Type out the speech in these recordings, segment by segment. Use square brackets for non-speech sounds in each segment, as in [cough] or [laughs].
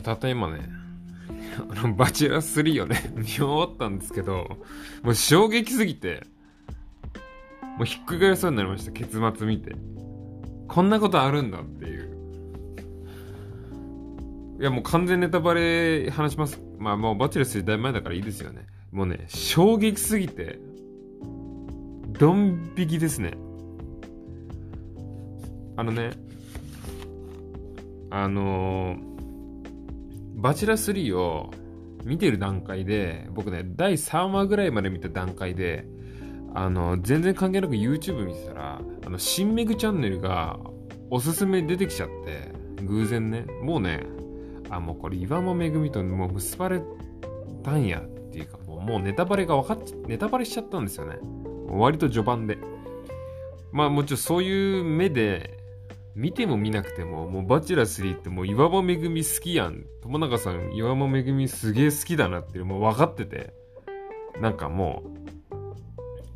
や、たった今ね、あの、バチェラー3をね、[laughs] 見終わったんですけど、もう衝撃すぎて、もうひっくり返りそうになりました、結末見て。こんなことあるんだっていう。いや、もう完全ネタバレ話します。まあもうバチェラー3だい前だからいいですよね。もうね、衝撃すぎて、ドン引きですね。あのね、あのーバチェラ3を見てる段階で、僕ね、第3話ぐらいまで見た段階で、あの、全然関係なく YouTube 見てたら、あの、新メグチャンネルがおすすめ出てきちゃって、偶然ね、もうね、あ、もうこれ岩間めぐみともう結ばれたんやっていうか、もうネタバレが分かっ、ネタバレしちゃったんですよね。割と序盤で。まあもちろんそういう目で見ても見なくても、もうバチェラー3ってもう岩場めぐみ好きやん。友永さん岩場めぐみすげえ好きだなっていうもう分かってて、なんかも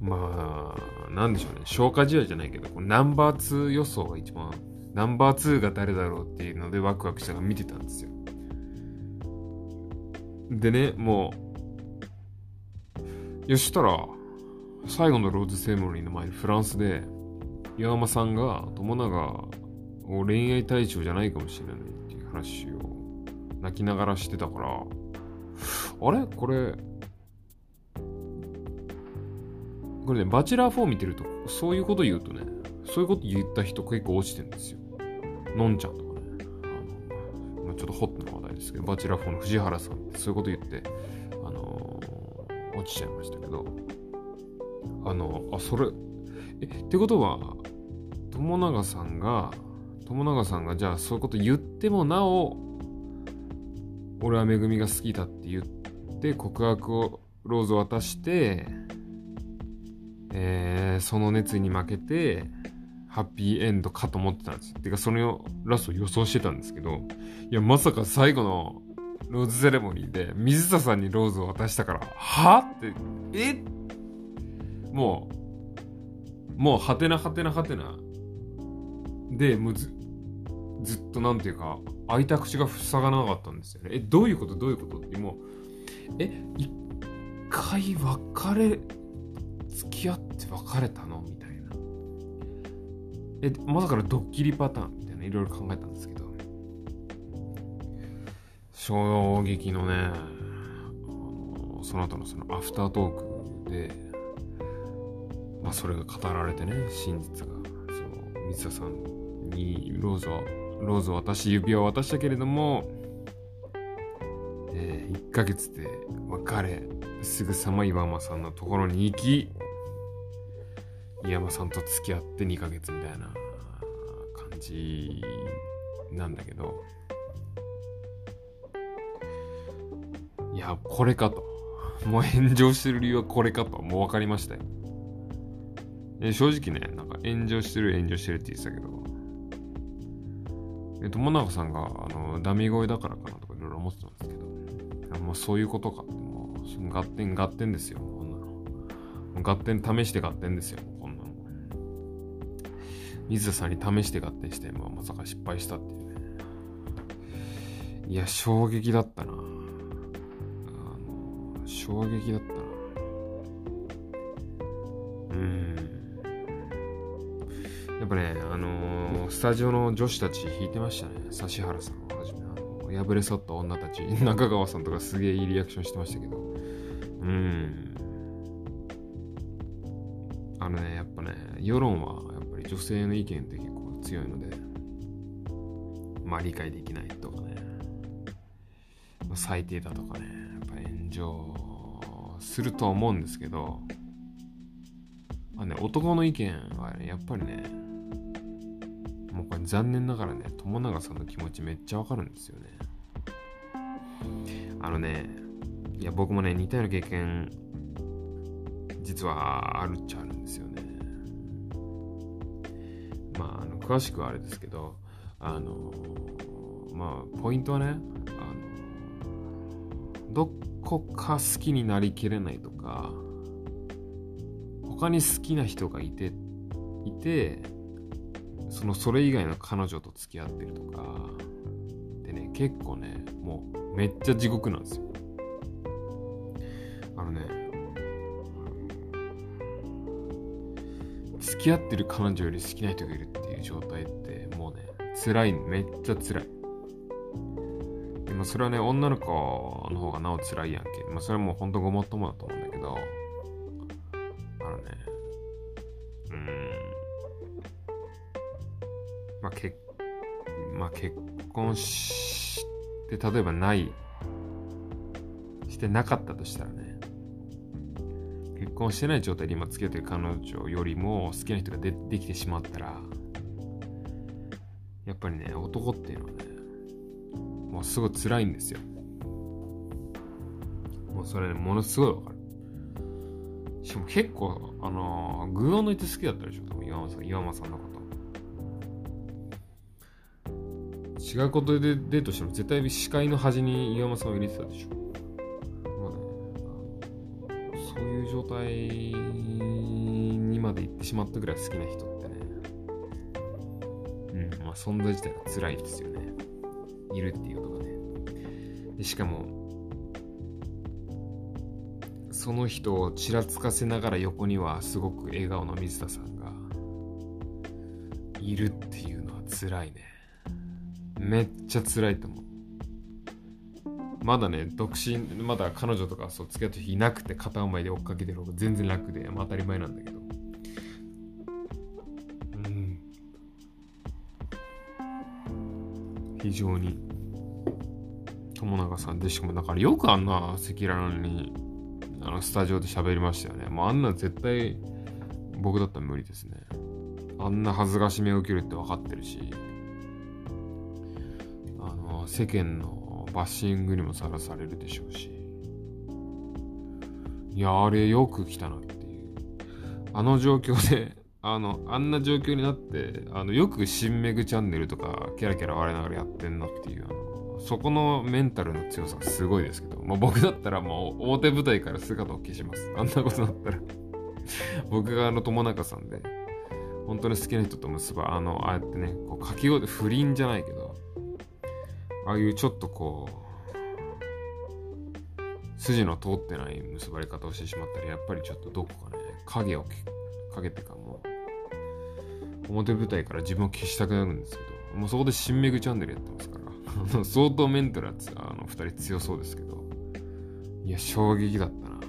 う、まあ、なんでしょうね。消化試合じゃないけど、ナンバー2予想が一番、ナンバー2が誰だろうっていうのでワクワクしながら見てたんですよ。でね、もう、よしたら、最後のローズセレモニーの前にフランスで、岩間さんが友永恋愛対象じゃないかもしれないっていう話を泣きながらしてたから、あれ？これ、これね、バチェラー4見てると、そういうこと言うとね、そういうこと言った人結構落ちてるんですよ。のんちゃんとかね。あのまあ、ちょっとホットな話題ですけど、バチェラー4の藤原さんってそういうこと言って、あのー、落ちちゃいましたけど、あの、あ、それ、え、ってことは、友永さんが、友永さんがじゃあそういうこと言ってもなお俺はめぐみが好きだって言って告白をローズを渡してえー、その熱意に負けてハッピーエンドかと思ってたんです。てかそのラスト予想してたんですけどいやまさか最後のローズセレモニーで水田さんにローズを渡したからはってえ？もうもうはてなはてなはてな。でもうずずっとなんていうか開いた口が塞がなかったんですよね。えどういうこと？どういうこと？ってもうえ一回別れ付き合って別れたの？みたいな。えまさかドッキリパターンみたいないろいろ考えたんですけど。衝撃のねあのその後のそのアフタートークでまあそれが語られてね真実がその水田さんにローズをローズを渡し指輪を渡したけれども、えー、1ヶ月で別れすぐさま岩間さんのところに行き岩間さんと付き合って2ヶ月みたいな感じなんだけどいやこれかと。もう炎上してる理由はこれかと。もう分かりましたよ。正直ねなんか炎上してる炎上してるって言ってたけど友永さんがあのダミ声だからかなとかいろいろ思ってたんですけど、もうそういうことかって、もう、その合点合点ですよ、こんなの。合点試して合点ですよ、こんなの。水田さんに試して合点して、まあ、まさか失敗したっていうね。いや、衝撃だったな。あの、衝撃だったな。うん。やっぱね、あのー、スタジオの女子たち弾いてましたね。指原さんをはじめ、あの破れ去った女たち、中川さんとかすげえいいリアクションしてましたけど。うん。あのね、やっぱね、世論はやっぱり女性の意見って結構強いので、まあ理解できないとかね、まあ、最低だとかね、やっぱ炎上すると思うんですけど、まあね、男の意見はね、やっぱりね、残念ながらね、友永さんの気持ちめっちゃわかるんですよね。あのね、いや、僕もね、似たような経験、実はあるっちゃあるんですよね。まあ、あの詳しくはあれですけど、あの、まあ、ポイントはね、あの、どこか好きになりきれないとか、他に好きな人がいて、いて、そのそれ以外の彼女と付き合ってるとかでね、結構ね、もうめっちゃ地獄なんですよ。あのね、付き合ってる彼女より好きな人がいるっていう状態ってもうね、辛い、めっちゃ辛い。でもそれはね、女の子の方がなお辛いやんけ。まあそれはもうほんとごもっともだと思うんだけど、まあ結、まあ結婚して、例えばない、してなかったとしたらね、結婚してない状態で今付き合ってる彼女よりも好きな人がでできてしまったら、やっぱりね、男っていうのはね、もうすごい辛いんですよ。もうそれね、ものすごいわかる。しかも結構、あのー、具を抜いて好きだったでしょ、多分岩間さん、岩間さんのこと。違うことでデートしても絶対視界の端に岩間さんを入れてたでしょ。まあね、そういう状態にまで行ってしまったぐらい好きな人ってね、うん、まあ存在自体が辛いですよね。いるっていうことがね。でしかも、その人をちらつかせながら横にはすごく笑顔の水田さんがいるっていうのは辛いね。めっちゃ辛いと思う。まだね、独身、まだ彼女とかそう付き合った人いなくて片思いで追っかけてる方が全然楽で、まあ当たり前なんだけど。うん。非常に友永さんでしかもだからよくあんな赤裸々にあのスタジオで喋りましたよねもうあんな絶対僕だったら無理ですねあんな恥ずかしめを受けるって分かってるし世間のバッシングにもさらされるでしょうし。いやあれよく来たなっていう。あの状況で [laughs] あの、あんな状況になって、あの、よく新メグチャンネルとか、キャラキャラ笑いながらやってんなっていう、あの、そこのメンタルの強さがすごいですけど、まあ、僕だったらもう表舞台から姿を消します。あんなことだったら。[laughs] 僕があの友中さんで、本当に好きな人と結ば、あの、ああやってね、こう、書き声で不倫じゃないけど、ああいうちょっとこう、筋の通ってない結ばれ方をしてしまったら、やっぱりちょっとどこかね、影をかけてかもう、表舞台から自分を消したくなるんですけど、もうそこで新メグチャンネルやってますから、[laughs] 相当メンタルはあの二人強そうですけど、いや、衝撃だったな。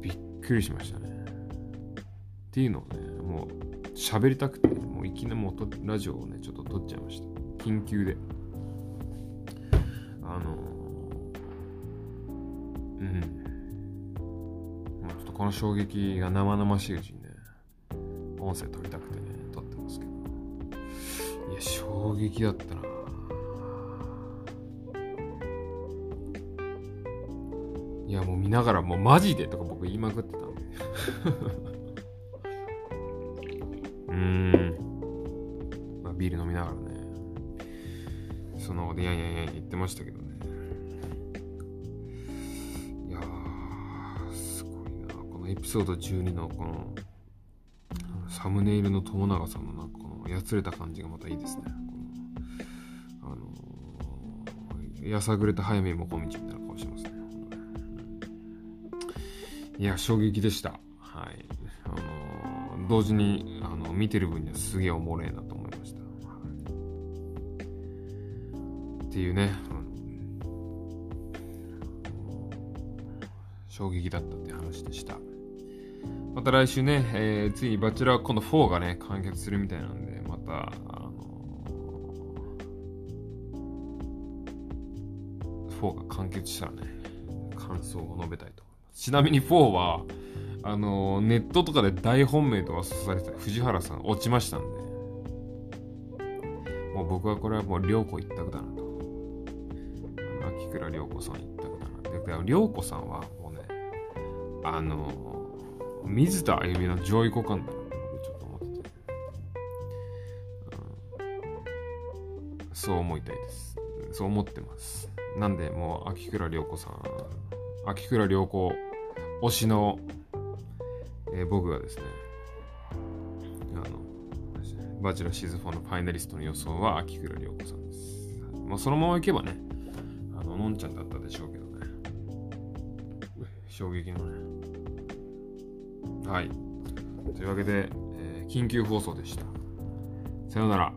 びっくりしましたね。っていうのをね、もう喋りたくて、もういきなりもうラジオをね、ちょっと撮っちゃいました。緊急で。あの、うん。もうちょっとこの衝撃が生々しいうちにね、音声撮りたくてね、撮ってますけど。いや、衝撃だったな。いや、もう見ながら、もうマジでとか僕言いまくってたんで。[laughs] うーん。まあ、ビール飲みながらね。その、で、やんやんや言ってましたけどエピソード12のこの、サムネイルの友永さんのなんかこのやつれた感じがまたいいですね。このあのー、やさぐれた早見もこみちみたいな顔しますね。いや、衝撃でした。はい。あのー、同時にあの見てる分にはすげえおもれえなと思いました。っていうね、衝撃だったっていう話でした。また来週ね、えー、ついにバチェラー今度4がね、完結するみたいなんで、また、あのー、4が完結したらね、感想を述べたいと思います。ちなみに4は、あのー、ネットとかで大本命とかされてた藤原さん落ちましたんで、もう僕はこれはもう良子一択だなと。秋倉涼子さん一択だな。で、涼子さんはもうね、あの水田あゆみの上位互換だなってちょっと思ってて、うん、そう思いたいです。そう思ってます。なんでもう秋倉涼子さん秋倉涼子推しの、えー、僕がですねあのバチェラシーズン4のファイナリストの予想は秋倉涼子さんです、まあ、そのまま行けばね、あの、のんちゃんだったでしょうけどね。衝撃のね。はい。というわけで、えー緊急放送でした。さようなら。